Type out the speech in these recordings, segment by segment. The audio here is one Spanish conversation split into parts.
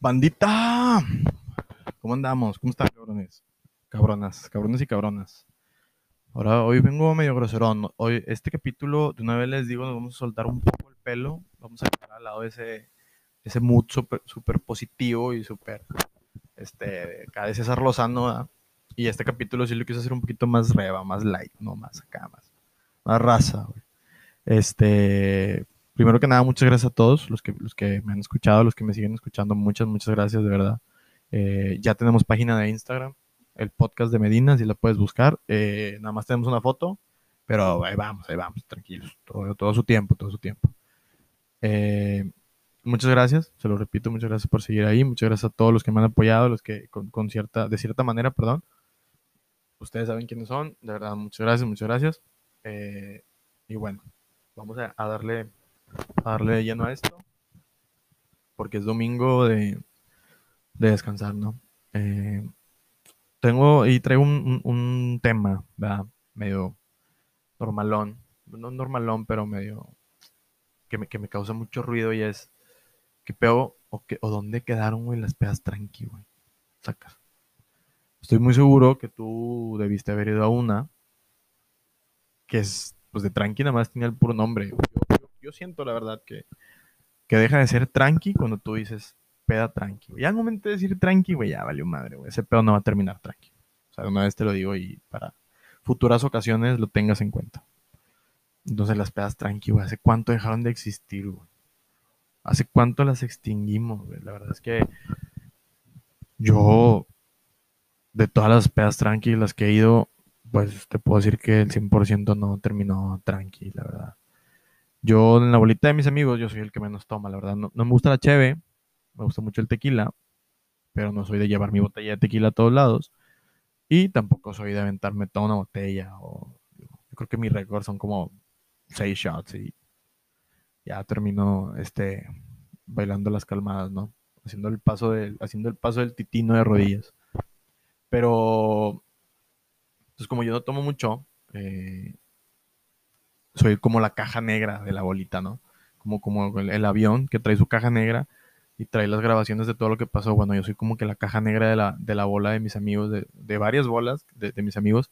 Bandita, ¿cómo andamos? ¿Cómo están, cabrones? Cabronas, cabrones y cabronas. Ahora, hoy vengo medio groserón. Hoy, este capítulo, de una vez les digo, nos vamos a soltar un poco el pelo. Vamos a dejar al lado ese, ese mood súper positivo y súper, este, cada César Lozano. Y este capítulo sí lo quise hacer un poquito más reba, más light, no más acá, más, más raza. Este, primero que nada, muchas gracias a todos los que, los que me han escuchado, los que me siguen escuchando. Muchas, muchas gracias, de verdad. Eh, ya tenemos página de Instagram, el podcast de Medina, si la puedes buscar. Eh, nada más tenemos una foto, pero ahí vamos, ahí vamos, tranquilos. Todo, todo su tiempo, todo su tiempo. Eh, muchas gracias, se lo repito, muchas gracias por seguir ahí. Muchas gracias a todos los que me han apoyado, los que con, cierta, de cierta manera, perdón. Ustedes saben quiénes son, de verdad, muchas gracias, muchas gracias. y bueno, vamos a darle a darle lleno a esto, porque es domingo de, descansar, ¿no? Eh, tengo y traigo un, tema, ¿verdad? Medio normalón, no normalón, pero medio que me, que me causa mucho ruido y es que peo o, que, o dónde quedaron, güey, las pedas tranqui, güey. Sacas. Estoy muy seguro que tú debiste haber ido a una que es, pues de tranqui nada más tenía el puro nombre yo siento la verdad que, que deja de ser tranqui cuando tú dices peda tranqui. Ya al momento de decir tranqui, güey, ya valió madre, güey. Ese pedo no va a terminar tranqui. O sea, una vez te lo digo y para futuras ocasiones lo tengas en cuenta. Entonces las pedas tranqui, güey, ¿hace cuánto dejaron de existir, güey? ¿Hace cuánto las extinguimos? La verdad es que yo, de todas las pedas tranqui las que he ido, pues te puedo decir que el 100% no terminó tranqui, la verdad. Yo en la bolita de mis amigos, yo soy el que menos toma, la verdad. No, me gusta la cheve, me gusta mucho el tequila, pero no soy de llevar mi botella de tequila a todos lados. Y tampoco soy de aventarme toda una botella. O, yo creo que mi récord son como seis shots y ya termino este, bailando las calmadas, ¿no? Haciendo el paso del, haciendo el paso del titino de rodillas. Pero, pues como yo no tomo mucho, eh, soy como la caja negra de la bolita, ¿no? Como, como el, avión que trae su caja negra y trae las grabaciones de todo lo que pasó. Bueno, yo soy como que la caja negra de la, de la bola de mis amigos, de, de varias bolas de, mis amigos,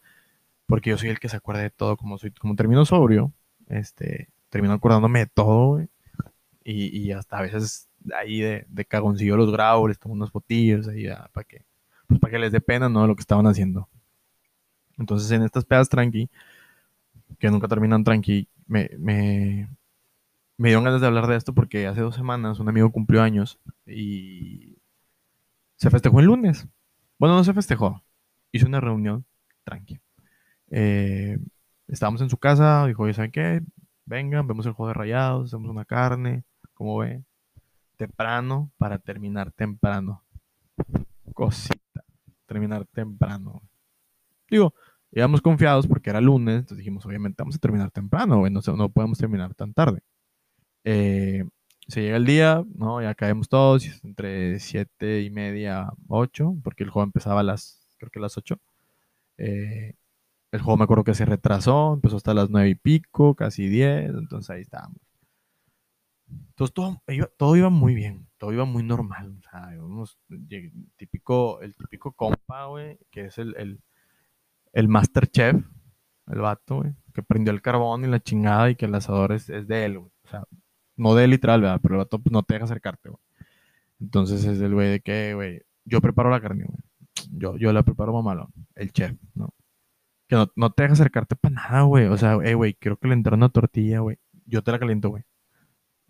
porque yo soy el que se acuerda de todo. Como, soy, como termino sobrio, este, termino acordándome de todo. Y, y, hasta a veces ahí de, de cagoncillo los grabo, les tomo unos fotillos ahí para que, pues para que les dé pena, ¿no? Lo que estaban haciendo. Entonces en estas pedas tranqui, que nunca terminan tranqui, me, me, me dieron ganas de hablar de esto porque hace dos semanas un amigo cumplió años y se festejó el lunes. Bueno, no se festejó, hizo una reunión tranqui. Eh, estábamos en su casa, dijo, ¿saben qué? Vengan, vemos el juego de rayados, hacemos una carne, ¿cómo ve? Temprano para terminar temprano. Cosita, terminar temprano. Digo, íbamos confiados porque era lunes, entonces dijimos, obviamente vamos a terminar temprano, no, no podemos terminar tan tarde. Eh, se llega el día, ¿no? Ya caemos todos, entre siete y media, 8, porque el juego empezaba a las, creo que a las 8. Eh, el juego me acuerdo que se retrasó, empezó hasta las nueve y pico, casi 10, entonces ahí estábamos. Entonces todo iba, todo iba muy bien, todo iba muy normal. O sea, íbamos, típico, el típico compa, güey, que es el, el Masterchef, el vato, güey, que prendió el carbón y la chingada y que el asador es, de él, güey. O sea, no de él literal, ¿verdad? Pero el vato pues, no te deja acercarte, güey. Entonces es el güey de que, güey, yo preparo la carne, güey. Yo, yo la preparo mamalón, el chef, ¿no? Que no, no te deja acercarte para nada, güey. O sea, eh, güey, quiero que le entre una tortilla, güey. Yo te la caliento, güey.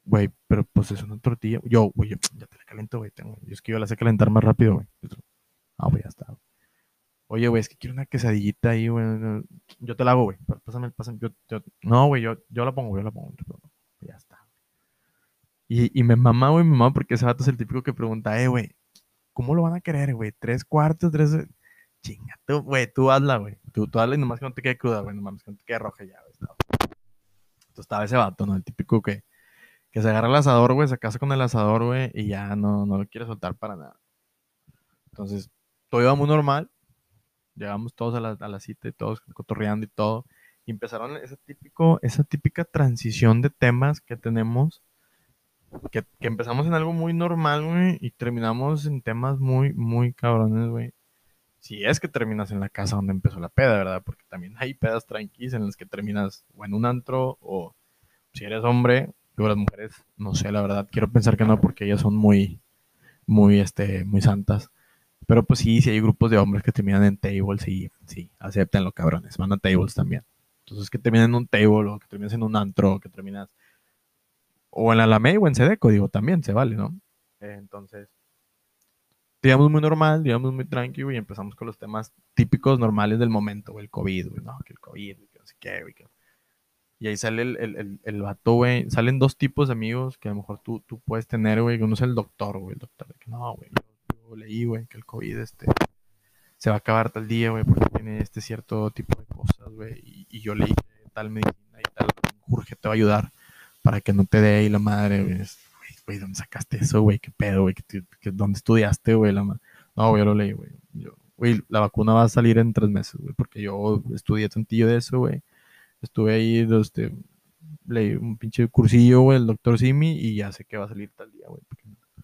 Güey, pero pues es una tortilla. Yo, güey, yo, ya te la caliento, güey. Yo es que yo la sé calentar más rápido, güey. Ah, güey, ya está. Güey. Oye, güey, es que quiero una quesadillita ahí, güey. Yo te la hago, güey. Pásame, pásame. Yo, no, güey, yo, yo la pongo, yo la pongo. Ya está. Y, y me mama, güey, me mama porque ese vato es el típico que pregunta, eh, güey, ¿cómo lo van a querer, güey? ¿Tres cuartos? ¿Tres? Chinga, tú, güey, tú hazla, güey. Tú, tú hazla y nomás que no te quede cruda, güey. Nomás que no te quede roja ya, güey. Entonces estaba ese vato, ¿no? El típico que, que se agarra el asador, güey, se casa con el asador, güey, y ya no, no lo quiere soltar para nada. Entonces, todo iba muy normal llegamos todos a la, a la cita y todos cotorreando y todo. Y empezaron esa, típico, esa típica transición de temas que tenemos que, que empezamos en algo muy normal, güey, y terminamos en temas muy, muy cabrones, güey. Si es que terminas en la casa donde empezó la peda, ¿verdad? Porque también hay pedas tranquilas en las que terminas o en un antro o si eres hombre, digo las mujeres, no sé, la verdad, quiero pensar que no porque ellas son muy, muy, este, muy santas. Pero pues sí, si hay grupos de hombres que terminan en tables y sí, los cabrones, van a tables también. Entonces que terminan en un table o que terminas en un antro o que terminas o en la Alameda o en Sedeco, digo, también se vale, ¿no? entonces, digamos muy normal, digamos muy tranquilo y empezamos con los temas típicos normales del momento, el COVID, güey, no, que el COVID, que no sé qué, güey. Y ahí sale el, el, el, vato, güey. Salen dos tipos de amigos que a lo mejor tú, tú puedes tener, güey. Uno es el doctor, güey. El doctor, que no, güey. Leí, güey, que el COVID, este, se va a acabar tal día, güey, porque tiene este cierto tipo de cosas, güey. Y, yo leí que tal medicina y tal Jorge te va a ayudar para que no te dé y la madre, güey ¿dónde sacaste eso, güey? ¿Qué pedo, güey? ¿Dónde estudiaste, güey? La no, güey, lo leí, güey. Güey, la vacuna va a salir en tres meses, güey, porque yo estudié tantillo de eso, güey. Estuve ahí, este, leí un pinche cursillo, güey, el doctor Simi, y ya sé que va a salir tal día, güey.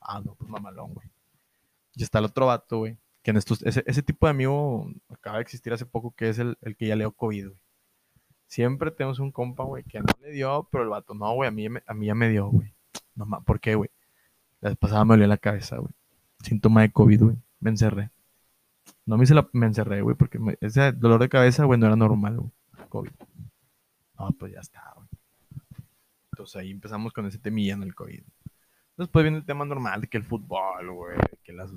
Ah, no, pues mamalón, güey. Y está el otro vato, güey, que en estos, ese, ese, tipo de amigo acaba de existir hace poco, que es el, el que ya leo COVID, güey. Siempre tenemos un compa, güey, que no le dio, pero el vato, no, güey, a mí, a mí ya me dio, güey. No ¿por qué, güey? La vez pasada me dolía la cabeza, güey. Síntoma de COVID, güey. Me encerré. No me hice la... Me encerré, güey, porque ese dolor de cabeza, güey, no era normal, güey. COVID. No, pues ya está, güey. Entonces ahí empezamos con ese temilla en el COVID. Después viene el tema normal de que el fútbol, güey, que, las,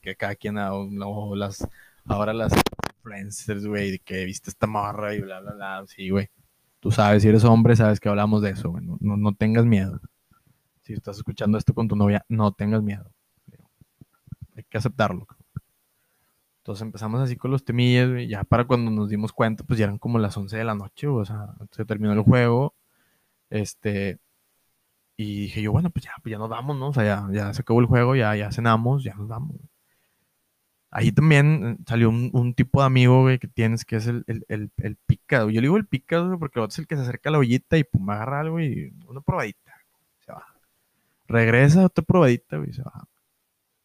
que, cada quien, no, las, ahora las influencers, güey, de que viste esta morra y bla, bla, bla. Sí, güey. Tú sabes, si eres hombre, sabes que hablamos de eso, güey. No, no tengas miedo si estás escuchando esto con tu novia, no tengas miedo. Hay que aceptarlo. Entonces empezamos así con los temillas, y ya para cuando nos dimos cuenta, pues ya eran como las 11 de la noche, o sea, se terminó el juego, este, y dije yo, bueno, pues ya, pues ya nos vamos, ¿no? O sea, ya, ya se acabó el juego, ya, ya cenamos, ya nos vamos. Ahí también eh, salió un, tipo de amigo, güey, que tienes, que es el, el, el, picado. Yo le digo el picado, porque es el que se acerca a la ollita y pum, agarra algo y una probadita. Se va. Regresa otra probadita, güey, se baja.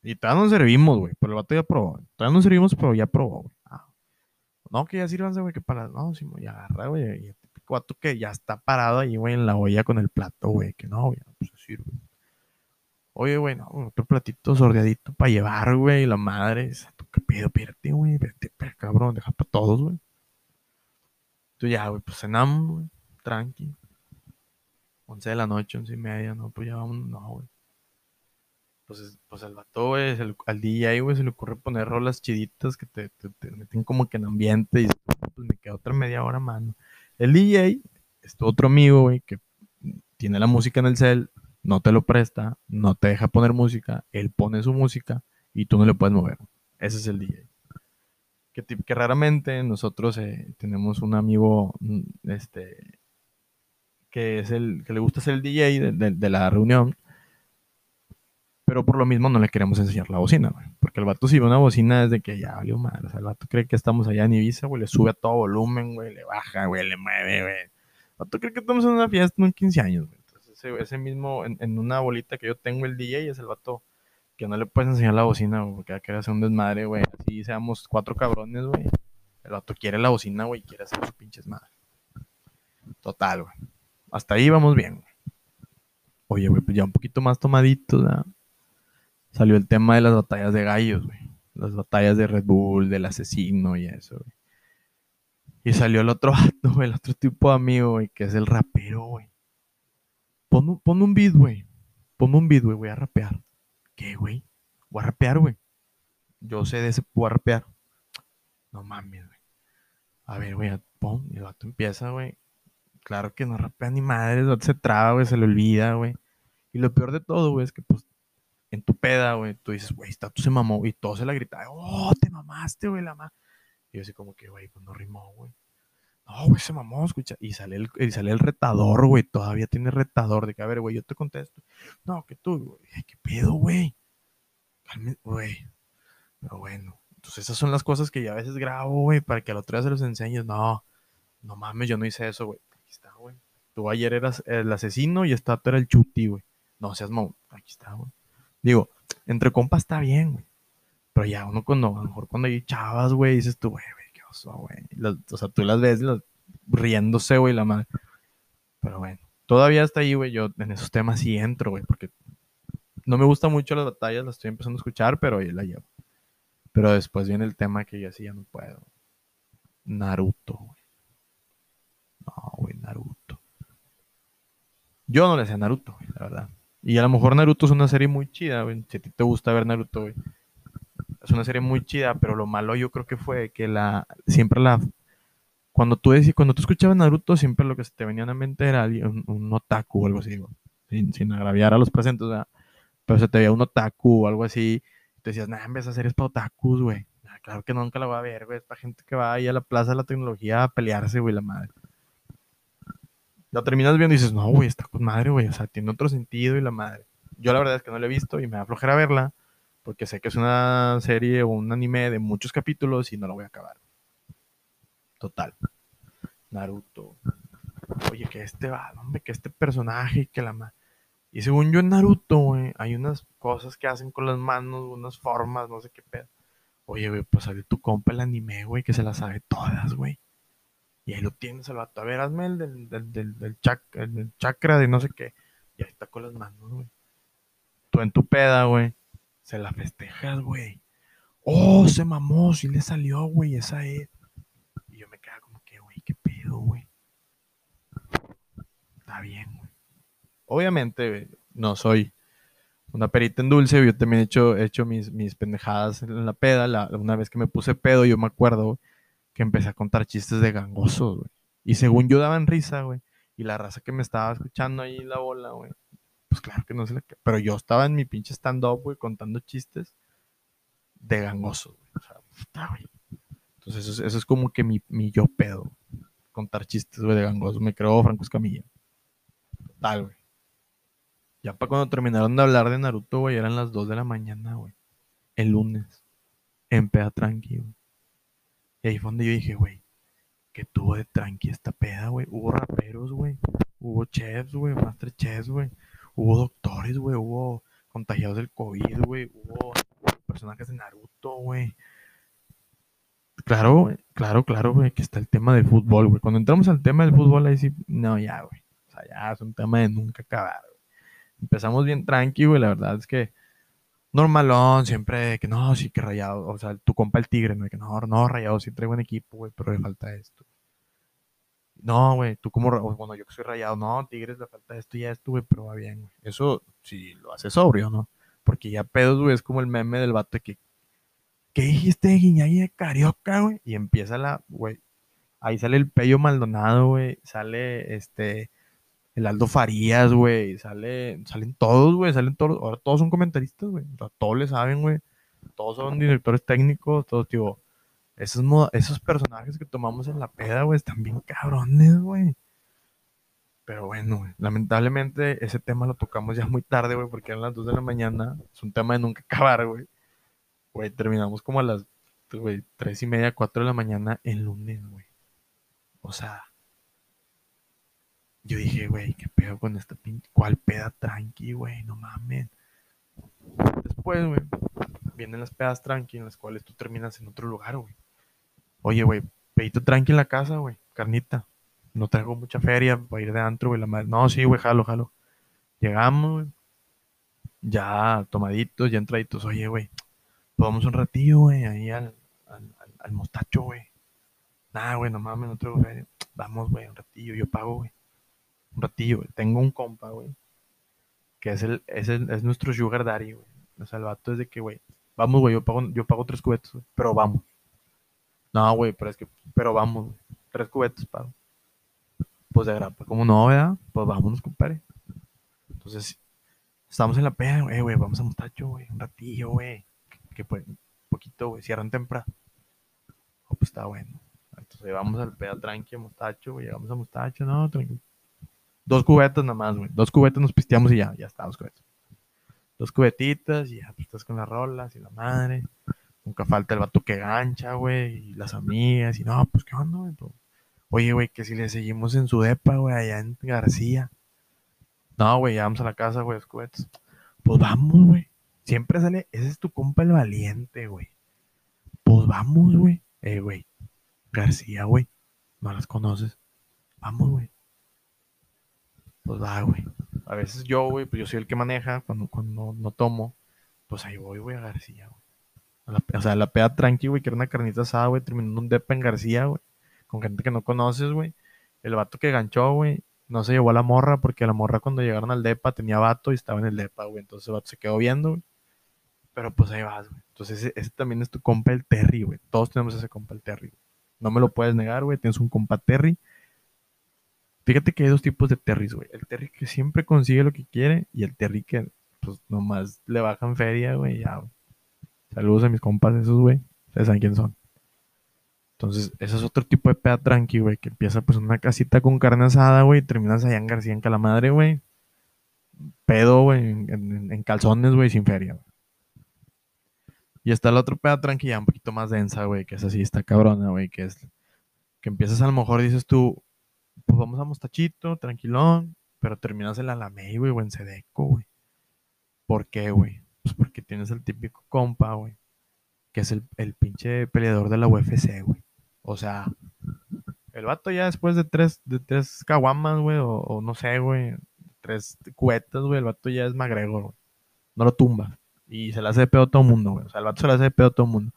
Y todavía nos servimos, güey, pero el vato ya probó. Todavía nos servimos, pero ya probó, güey. Ah. No, que ya sirvanse, güey, que para. No, sí, ya agarra, güey. Y el vato que ya está parado ahí, güey, en la olla con el plato, güey, que no, güey, pues se sirve. Oye, güey, no, otro platito sordeadito para llevar, güey, la madre. ¿Tú qué pedo? Espérate, güey, espérate, espérate, cabrón, deja para todos, güey. Tú ya, güey, pues cenamos, güey, tranqui. 11 de la noche, 11 y media, no, pues ya vamos, no, güey. Pues, pues el vato, güey, al DJ, güey, se le ocurre poner rolas chiditas que te, meten como que en ambiente y pues me queda otra media hora, mano. El DJ es tu otro amigo, que tiene la música en el cel, no te lo presta, no te deja poner música, él pone su música y tú no le puedes mover. Ese es el DJ. Que, que raramente nosotros eh, tenemos un amigo, mm, este, que es el que le gusta ser el DJ de, la reunión, pero por lo mismo no le queremos enseñar la bocina, Porque el vato si ve una bocina desde que ya valió mal. O sea, el vato cree que estamos allá en Ibiza, güey, le sube a todo volumen, güey, le baja, güey, le mueve, güey. El vato cree que estamos en una fiesta en 15 años, güey. Entonces, ese, mismo, en, una bolita que yo tengo el DJ, es el vato que no le puedes enseñar la bocina, güey, porque va a querer hacer un desmadre, güey. Así seamos cuatro cabrones, güey. El vato quiere la bocina, güey, quiere hacer sus pinches madres. Total, güey. Hasta ahí vamos bien. Oye, güey, pues ya un poquito más tomadito, ¿verdad? Salió el tema de las batallas de gallos, güey. Las batallas de Red Bull, del asesino y eso, güey. Y salió el otro vato, el otro tipo de amigo, güey, que es el rapero, güey. Pon un, un beat, güey. Pon un beat, güey, voy a rapear. ¿Qué, güey? Voy a rapear, güey. Yo sé de ese, voy a rapear. No mames, güey. A ver, güey, pon. Y el vato empieza, güey. Claro que no rapea ni madre, se traba, güey, se le olvida, güey. Y lo peor de todo, güey, es que pues en tu peda, güey, tú dices, güey, está tú se mamó, y todo se la grita, oh, te mamaste, güey, la ma. Y yo así como que, güey, pues no rimó, güey. No, güey, se mamó, escucha. Y sale el, y sale el retador, güey, todavía tiene retador de que, a ver, güey, yo te contesto. No, que tú, güey, qué pedo, güey. güey. Pero bueno, entonces esas son las cosas que yo a veces grabo, güey, para que al otro día se los enseñes. No, no mames, yo no hice eso, güey. Tú ayer eras el asesino y esta era el chuti, güey. No seas mo... Aquí está, güey. Digo, entre compas está bien, güey. Pero ya uno cuando, a lo mejor cuando hay chavas, güey, dices tú, güey, qué oso, güey. O sea, tú las ves riéndose, güey, la madre. Pero bueno, todavía está ahí, güey. Yo en esos temas sí entro, güey, porque no me gustan mucho las batallas, las estoy empezando a escuchar, pero ahí la llevo. Pero después viene el tema que yo así ya no puedo. Naruto, güey. No, güey, Naruto. Yo no le sé a Naruto, güey, la verdad. Y a lo mejor Naruto es una serie muy chida, güey. Si a ti te gusta ver Naruto, güey. Es una serie muy chida, pero lo malo yo creo que fue que la siempre la cuando tú decís, cuando tú escuchabas Naruto, siempre lo que se te venía a la mente era un, otaku o algo así, güey. Sin, agraviar a los presentes, ¿verdad? Pero se te veía un otaku o algo así. Y te decías, nah, en vez de hacer es para otakus, güey. claro que nunca la voy a ver, güey. Es para gente que va ahí a la plaza de la tecnología a pelearse, güey, la madre. Lo terminas viendo y dices, no, güey, está con madre, güey. O sea, tiene otro sentido y la madre. Yo la verdad es que no la he visto y me da flojera verla porque sé que es una serie o un anime de muchos capítulos y no la voy a acabar. Total. Naruto. Oye, que este va, hombre, que este personaje, que la madre. Y según yo en Naruto, güey, hay unas cosas que hacen con las manos, unas formas, no sé qué pedo. Oye, güey, pues salió tu compa el anime, güey, que se las sabe todas, güey. Y ahí lo tienes al vato. A ver, hazme el del, del, del, chakra de no sé qué. Y ahí está con las manos, güey. Tú en tu peda, güey. Se la festejas, güey. Oh, se mamó, sí le salió, güey, esa es. Y yo me quedo como que, güey, qué pedo, güey. Está bien, güey. Obviamente, no soy una perita en dulce. Yo también he hecho, hecho mis, mis pendejadas en la peda. La, una vez que me puse pedo, yo me acuerdo, güey que empecé a contar chistes de gangosos, güey. Y según yo daban risa, güey. Y la raza que me estaba escuchando ahí la bola, güey. Pues claro que no se le... Pero yo estaba en mi pinche stand-up, güey, contando chistes de gangosos, güey. O sea, puta, güey. Entonces eso, eso, es como que mi, mi yo pedo. Contar chistes, güey, de gangosos. Me creo Franco Escamilla. Total, güey. Ya para cuando terminaron de hablar de Naruto, güey, eran las 2 de la mañana, güey. El lunes. En peda tranquilo. Ahí fue donde yo dije, güey, que tuvo de tranqui esta peda, güey. Hubo raperos, güey. Hubo chefs, güey, master chefs, güey. Hubo doctores, güey. Hubo contagiados del COVID, güey. Hubo personajes de Naruto, güey. Claro, claro, claro, güey, que está el tema del fútbol, güey. Cuando entramos al tema del fútbol, ahí sí, no, ya, güey. O sea, ya es un tema de nunca acabar, güey. Empezamos bien tranqui, güey. La verdad es que normalón, siempre que no, sí que rayado, o sea, tu compa el tigre, ¿no? Que no, no, rayado, traigo un equipo, güey, pero le falta esto. No, güey, tú como, bueno, yo que soy rayado, no, tigres le falta esto y esto, güey, pero va bien, güey. Eso sí lo hace sobrio, ¿no? Porque ya pedos, güey, es como el meme del vato de que, ¿qué dijiste de Guiñay de Carioca, güey? Y empieza la, güey, ahí sale el Pello Maldonado, güey, sale, este, el Aldo Farías, güey, sale, salen todos, güey, salen todos, ahora todos son comentaristas, güey, todos le saben, güey, todos son directores técnicos, todos, tío, esos, personajes que tomamos en la peda, güey, están bien cabrones, güey. Pero bueno, güey, lamentablemente ese tema lo tocamos ya muy tarde, güey, porque eran las 2 de la mañana, es un tema de nunca acabar, güey. Güey, terminamos como a las, güey, 3 y media, 4 de la mañana el lunes, güey. O sea, yo dije, güey, ¿qué pedo con esta pinche? ¿Cuál peda tranqui, güey? No mames. Después, güey, vienen las pedas tranqui en las cuales tú terminas en otro lugar, güey. Oye, güey, pedito tranqui en la casa, güey, carnita. No traigo mucha feria para ir de antro, güey, la madre. No, sí, güey, jalo, jalo. Llegamos, güey. Ya tomaditos, ya entraditos. Oye, güey, vamos un ratillo, güey, ahí al, al, al, mostacho, güey. Nah, güey, no mames, no traigo feria. Vamos, güey, un ratillo, yo pago, güey un ratillo, Tengo un compa, güey, que es el, es es nuestro sugar daddy, güey. O sea, el vato es de que, güey, vamos, güey, yo pago, yo pago tres cubetos, pero vamos. No, güey, pero es que, pero vamos, güey, tres cubetos pago. Pues de grapa, como no, ¿verdad? Pues vámonos, compadre. Entonces, estamos en la peda, güey, güey, vamos a Mostacho, güey, un ratillo, güey. Que, pues, un poquito, güey, cierran temprano. Oh, pues está bueno. Entonces vamos al peda tranqui Mostacho, güey, llegamos a Mostacho, no, tranquilo Dos cubetas nada más, güey. Dos cubetas nos pisteamos y ya, ya está, dos cubetas. Dos cubetitas y ya, pues estás con las rolas y la madre. Nunca falta el vato que gancha, güey, y las amigas, y no, pues qué onda, güey. Oye, güey, que si le seguimos en su depa, güey, allá en García. No, güey, ya vamos a la casa, güey, Squets. Pues vamos, güey. Siempre sale, ese es tu compa el valiente, güey. Pues vamos, güey. Eh, güey. García, güey. No las conoces. Vamos, güey. Pues va, güey. A veces yo, güey, pues yo soy el que maneja cuando, cuando no tomo. Pues ahí voy, güey, a García, güey. o sea, la peda tranqui, güey, que era una carnita asada, güey, terminando un depa en García, güey. Con gente que no conoces, güey. El vato que ganchó, güey, no se llevó a la morra porque la morra cuando llegaron al depa tenía vato y estaba en el depa, güey. Entonces el vato se quedó viendo, güey. Pero pues ahí vas, güey. Entonces ese, también es tu compa el Terry, güey. Todos tenemos ese compa el Terry. No me lo puedes negar, güey. Tienes un compa Terry. Fíjate que hay dos tipos de Terrys, güey. El Terry que siempre consigue lo que quiere y el Terry que, pues, nomás le bajan feria, güey. Ya, güey. Saludos a mis compas esos, güey. Ustedes saben quién son. Entonces, ese es otro tipo de peda tranqui, güey. Que empieza, pues, una casita con carne asada, güey. Y terminas allá en García, en Calamadre, güey. Pedo, güey. En, calzones, güey, sin feria, güey. Y está la otra peda tranquila, un poquito más densa, güey, que es así, está cabrona, güey, que es que empiezas a lo mejor dices tú, pues vamos a Mostachito, tranquilón, pero terminas en la Alamey, güey, o en Sedeco, güey. ¿Por qué, güey? Pues porque tienes el típico compa, güey, que es el, el pinche peleador de la UFC, güey. O sea, el vato ya después de tres, de tres caguamas, güey, o, no sé, güey, tres cuetas, güey, el vato ya es magrego, güey. No lo tumba. Y se le hace de pedo a todo el mundo, güey. O sea, el vato se le hace de pedo a todo el mundo.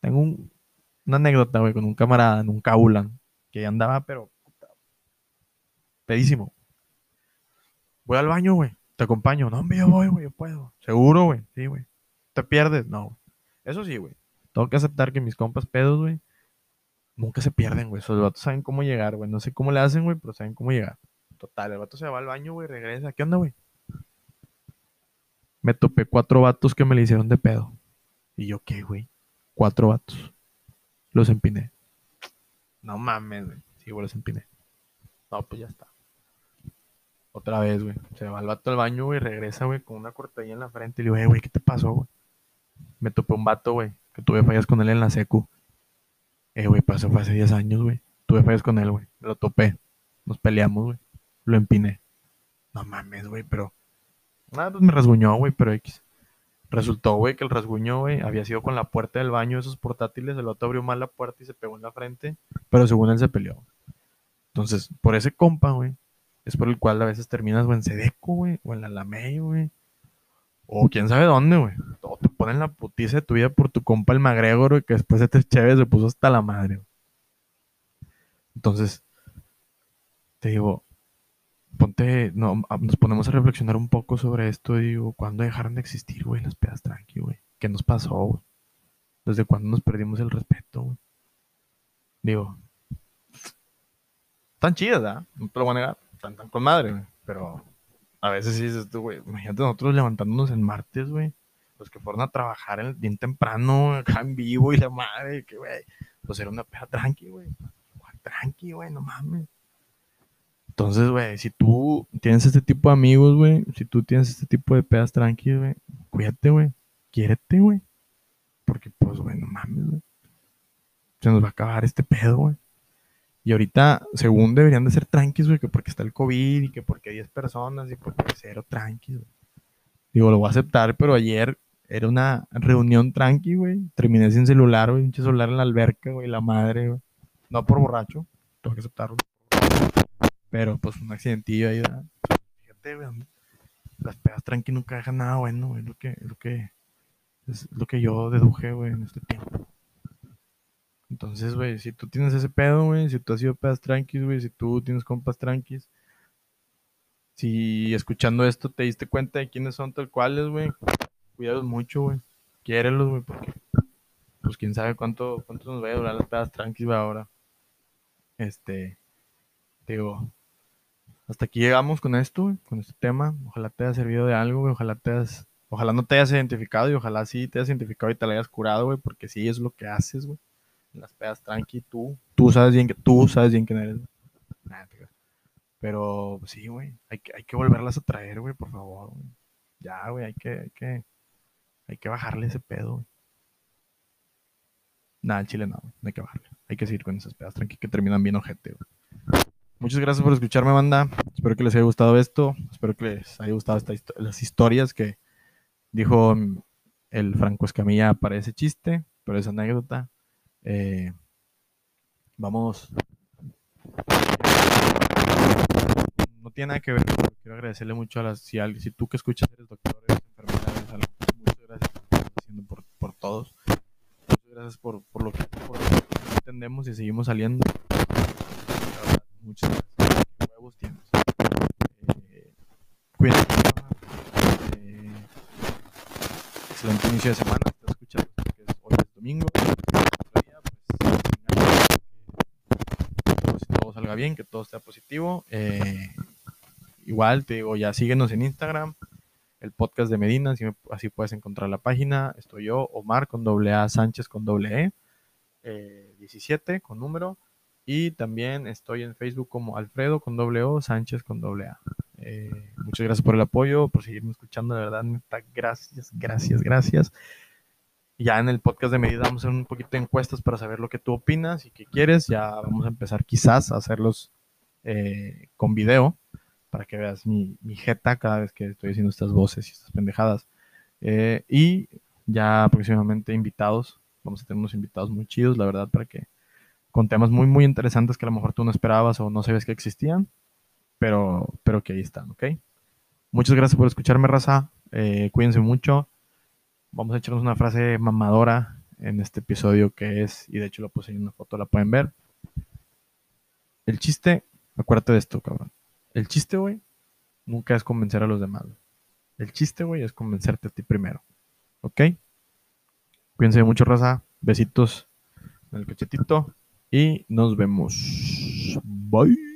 Tengo una anécdota, güey, con un camarada en un Kaulan que andaba, pero pedísimo. Voy al baño, güey. Te acompaño. No, hombre, yo voy, güey, yo puedo. Seguro, güey. Sí, güey. ¿Te pierdes? No. Eso sí, güey. Tengo que aceptar que mis compas pedos, güey, nunca se pierden, güey. Esos vatos saben cómo llegar, güey. No sé cómo le hacen, güey, pero saben cómo llegar. Total, el vato se va al baño, güey, regresa. ¿Qué onda, güey? me topé cuatro vatos que me le hicieron de pedo. Y yo, ¿qué, güey? Cuatro vatos. Los empiné. No mames, güey. Sí, güey, los empiné. No, pues ya está. Otra vez, güey. Se va el vato al baño, güey, regresa, güey, con una cortadilla en la frente. Y le digo, eh, güey, ¿qué te pasó, güey? Me topé un vato, güey, que tuve fallas con él en la secu. Eh, güey, pasó hace 10 años, güey. Tuve fallas con él, güey. Lo topé. Nos peleamos, güey. Lo empiné. No mames, güey, pero Ah, pues me rasguñó, güey, pero X. Resultó, güey, que el rasguño, güey, había sido con la puerta del baño, esos portátiles, el otro abrió mal la puerta y se pegó en la frente, pero según él se peleó. Entonces, por ese compa, güey, es por el cual a veces terminas, güey, en Sedeco, güey, o en la Lamey, güey. O quién sabe dónde, güey. Todo te ponen la putiza de tu vida por tu compa el Magregor, güey, que después de te Chévez se puso hasta la madre, güey. Entonces, te digo, ponte, no, nos ponemos a reflexionar un poco sobre esto y digo, ¿cuándo dejaron de existir, güey, las pedas tranqui, güey? ¿Qué nos pasó, güey? ¿Desde cuándo nos perdimos el respeto, güey? Digo, tan chidas, ¿ah? No te lo voy a negar, tan, tan con madre, güey. Pero a veces sí dices tú, güey, imagínate nosotros levantándonos en martes, güey. Los que fueron a trabajar el, bien temprano, acá en vivo y la madre, que, güey, pues era una peda tranqui, güey. Tranqui, güey, no mames. Entonces, güey, si tú tienes este tipo de amigos, güey, si tú tienes este tipo de pedas tranquilas, güey, cuídate, güey. Quiérete, güey. Porque, pues, güey, no mames, güey. Se nos va a acabar este pedo, güey. Y ahorita, según deberían de ser tranquilos, güey, que porque está el COVID y que porque 10 personas y porque cero tranquilos, güey. Digo, lo voy a aceptar, pero ayer era una reunión tranqui, güey. Terminé sin celular, güey, un celular en la alberca, güey, la madre, güey. No por borracho, tengo que aceptarlo. Pero pues un accidentillo ahí, ¿verdad? Fíjate, güey. Las pedas tranqui nunca dejan nada bueno, güey. Es lo que, es lo que, es lo que yo deduje, güey, en este tiempo. Entonces, güey, si tú tienes ese pedo, güey, si tú has sido pedas tranquis, güey, si tú tienes compas tranquis, si escuchando esto te diste cuenta de quiénes son tal cuales, güey, cuídalos mucho, güey. Quiérelos, güey, porque pues quién sabe cuánto, cuánto nos va a durar las pedas tranquis, güey, ahora. Este, digo, hasta aquí llegamos con esto, con este tema. Ojalá te haya servido de algo, güey. Ojalá te hayas, ojalá no te hayas identificado y ojalá sí te hayas identificado y te la hayas curado, güey, porque sí es lo que haces, güey. Las pedas tranqui, tú, tú sabes bien que tú sabes bien quién eres. Pero sí, güey, hay que, hay que volverlas a traer, güey, por favor. Ya, güey, hay que, hay que, hay que bajarle ese pedo, güey. Nada, el chile no, no hay que bajarle. Hay que seguir con esas pedas tranqui que terminan bien ojete, güey. Muchas gracias por escucharme, banda. Espero que les haya gustado esto. Espero que les haya gustado las historias que dijo el Franco Escamilla para ese chiste, para esa anécdota. Eh, vamos. No tiene nada que ver, quiero agradecerle mucho a las. Si, si tú que escuchas eres doctor, eres enfermera, muchas gracias por haciendo por, por todos. Muchas gracias por, por lo que entendemos y seguimos saliendo. Muchas gracias. ¿Qué huevos tienes? Eh, cuídate. Eh, excelente inicio de semana. Te escuchas porque hoy es domingo. Otro día, pues, que todo salga bien, que todo esté positivo. Eh, igual te digo, ya síguenos en Instagram, el podcast de Medina, así, así puedes encontrar la página. Estoy yo, Omar con doble A, Sánchez con doble E, 17 eh, con número. Y también estoy en Facebook como Alfredo con doble O, Sánchez con doble A. Eh, muchas gracias por el apoyo, por seguirme escuchando, de verdad, gracias, gracias, gracias. Ya en el podcast de medida vamos a hacer un poquito de encuestas para saber lo que tú opinas y qué quieres. Ya vamos a empezar quizás a hacerlos eh, con video para que veas mi, mi, jeta cada vez que estoy haciendo estas voces y estas pendejadas. Eh, y ya próximamente invitados. Vamos a tener unos invitados muy chidos, la verdad, para que con temas muy, muy interesantes que a lo mejor tú no esperabas o no sabías que existían, pero, pero que ahí están, ¿ok? Muchas gracias por escucharme, raza. Eh, cuídense mucho. Vamos a echarnos una frase mamadora en este episodio que es, y de hecho lo puse en una foto, la pueden ver. El chiste, acuérdate de esto, cabrón. El chiste, güey, nunca es convencer a los demás. El chiste, güey, es convencerte a ti primero. ¿Ok? Cuídense mucho, raza. Besitos en el cachetito. Y nos vemos. Bye.